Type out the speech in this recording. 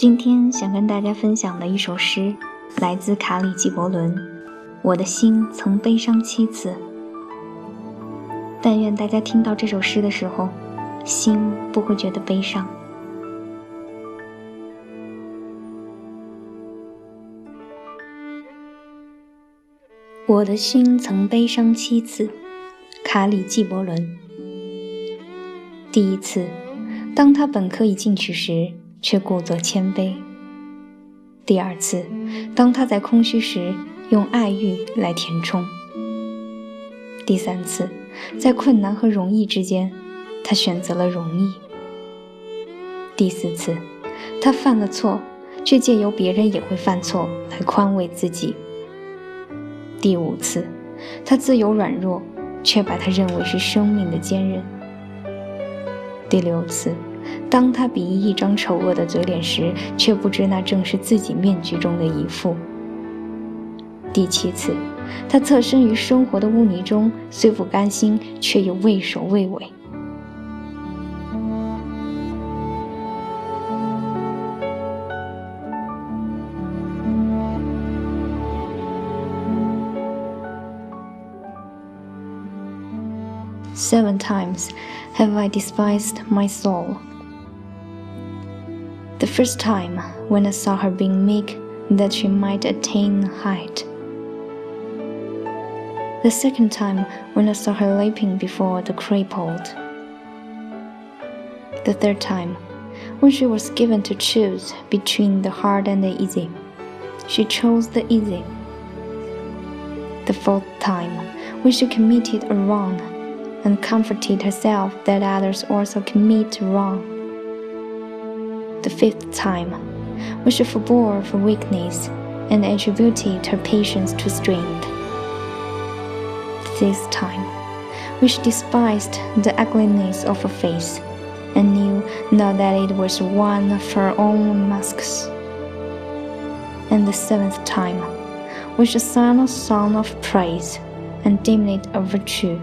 今天想跟大家分享的一首诗，来自卡里·纪伯伦。我的心曾悲伤七次。但愿大家听到这首诗的时候，心不会觉得悲伤。我的心曾悲伤七次，卡里·纪伯伦。第一次，当他本可以进取时，却故作谦卑；第二次，当他在空虚时，用爱欲来填充；第三次，在困难和容易之间，他选择了容易；第四次，他犯了错，却借由别人也会犯错来宽慰自己；第五次，他自由软弱，却把他认为是生命的坚韧。第六次，当他鄙夷一张丑恶的嘴脸时，却不知那正是自己面具中的一副。第七次，他侧身于生活的污泥中，虽不甘心，却又畏首畏尾。Seven times have I despised my soul. The first time when I saw her being meek that she might attain height. The second time when I saw her leaping before the crippled. The third time when she was given to choose between the hard and the easy. She chose the easy. The fourth time when she committed a wrong and comforted herself that others also commit wrong. The fifth time, when she forbore for weakness and attributed her patience to strength. The sixth time, when she despised the ugliness of her face and knew now that it was one of her own masks. And the seventh time, when she a song of praise and deemed it a virtue